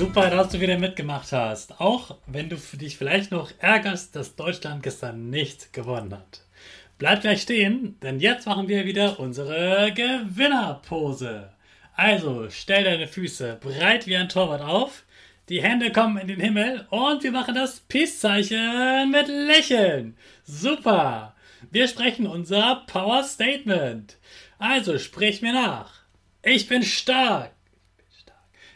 Super, dass du wieder mitgemacht hast. Auch wenn du dich vielleicht noch ärgerst, dass Deutschland gestern nicht gewonnen hat. Bleib gleich stehen, denn jetzt machen wir wieder unsere Gewinnerpose. Also stell deine Füße breit wie ein Torwart auf, die Hände kommen in den Himmel und wir machen das Peace-Zeichen mit Lächeln. Super! Wir sprechen unser Power Statement. Also sprich mir nach. Ich bin stark.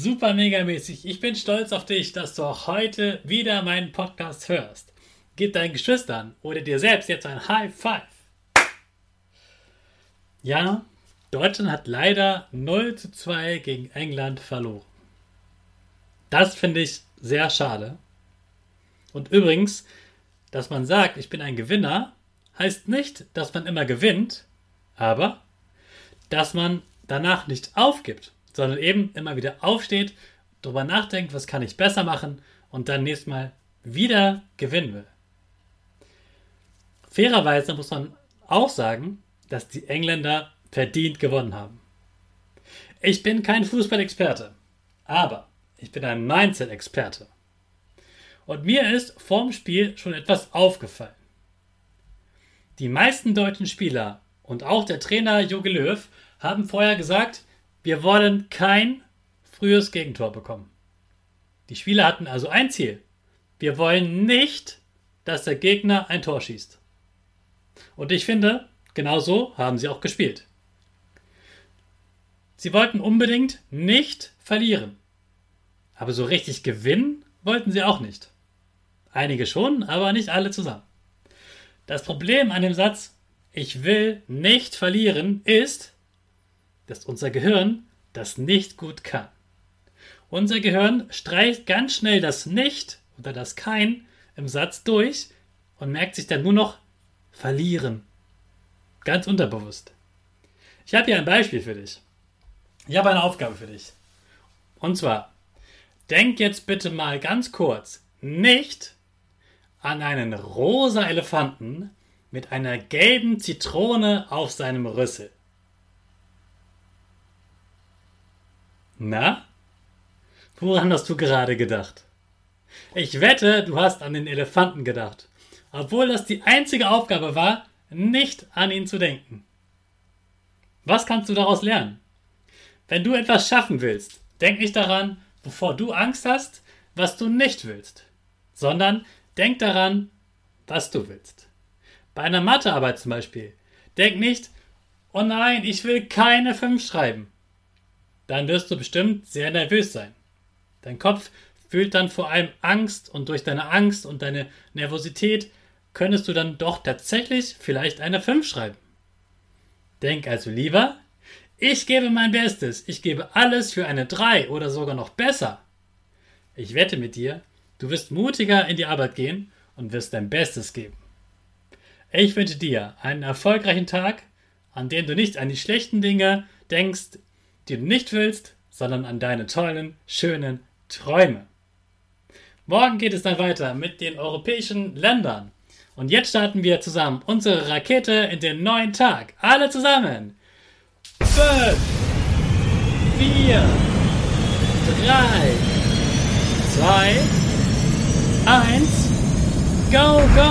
Super mega mäßig. Ich bin stolz auf dich, dass du auch heute wieder meinen Podcast hörst. Gib deinen Geschwistern oder dir selbst jetzt ein High Five. Ja, Deutschland hat leider 0 zu 2 gegen England verloren. Das finde ich sehr schade. Und übrigens, dass man sagt, ich bin ein Gewinner, heißt nicht, dass man immer gewinnt, aber dass man danach nicht aufgibt sondern eben immer wieder aufsteht, darüber nachdenkt, was kann ich besser machen und dann nächstes Mal wieder gewinnen will. Fairerweise muss man auch sagen, dass die Engländer verdient gewonnen haben. Ich bin kein Fußballexperte, aber ich bin ein Mindset-Experte. Und mir ist vorm Spiel schon etwas aufgefallen. Die meisten deutschen Spieler und auch der Trainer Jogi Löw haben vorher gesagt, wir wollen kein frühes Gegentor bekommen. Die Spieler hatten also ein Ziel. Wir wollen nicht, dass der Gegner ein Tor schießt. Und ich finde, genau so haben sie auch gespielt. Sie wollten unbedingt nicht verlieren. Aber so richtig gewinnen wollten sie auch nicht. Einige schon, aber nicht alle zusammen. Das Problem an dem Satz, ich will nicht verlieren, ist, dass unser Gehirn das nicht gut kann. Unser Gehirn streicht ganz schnell das Nicht oder das Kein im Satz durch und merkt sich dann nur noch verlieren. Ganz unterbewusst. Ich habe hier ein Beispiel für dich. Ich habe eine Aufgabe für dich. Und zwar, denk jetzt bitte mal ganz kurz nicht an einen rosa Elefanten mit einer gelben Zitrone auf seinem Rüssel. Na? Woran hast du gerade gedacht? Ich wette, du hast an den Elefanten gedacht, obwohl das die einzige Aufgabe war, nicht an ihn zu denken. Was kannst du daraus lernen? Wenn du etwas schaffen willst, denk nicht daran, bevor du Angst hast, was du nicht willst, sondern denk daran, was du willst. Bei einer Mathearbeit zum Beispiel, denk nicht, oh nein, ich will keine 5 schreiben, dann wirst du bestimmt sehr nervös sein. Dein Kopf fühlt dann vor allem Angst und durch deine Angst und deine Nervosität könntest du dann doch tatsächlich vielleicht eine 5 schreiben. Denk also lieber, ich gebe mein Bestes, ich gebe alles für eine 3 oder sogar noch besser. Ich wette mit dir, du wirst mutiger in die Arbeit gehen und wirst dein Bestes geben. Ich wünsche dir einen erfolgreichen Tag, an dem du nicht an die schlechten Dinge denkst, die du nicht willst, sondern an deine tollen, schönen Träume. Morgen geht es dann weiter mit den europäischen Ländern. Und jetzt starten wir zusammen unsere Rakete in den neuen Tag. Alle zusammen. 5, 4, 3, 2, 1, go, go!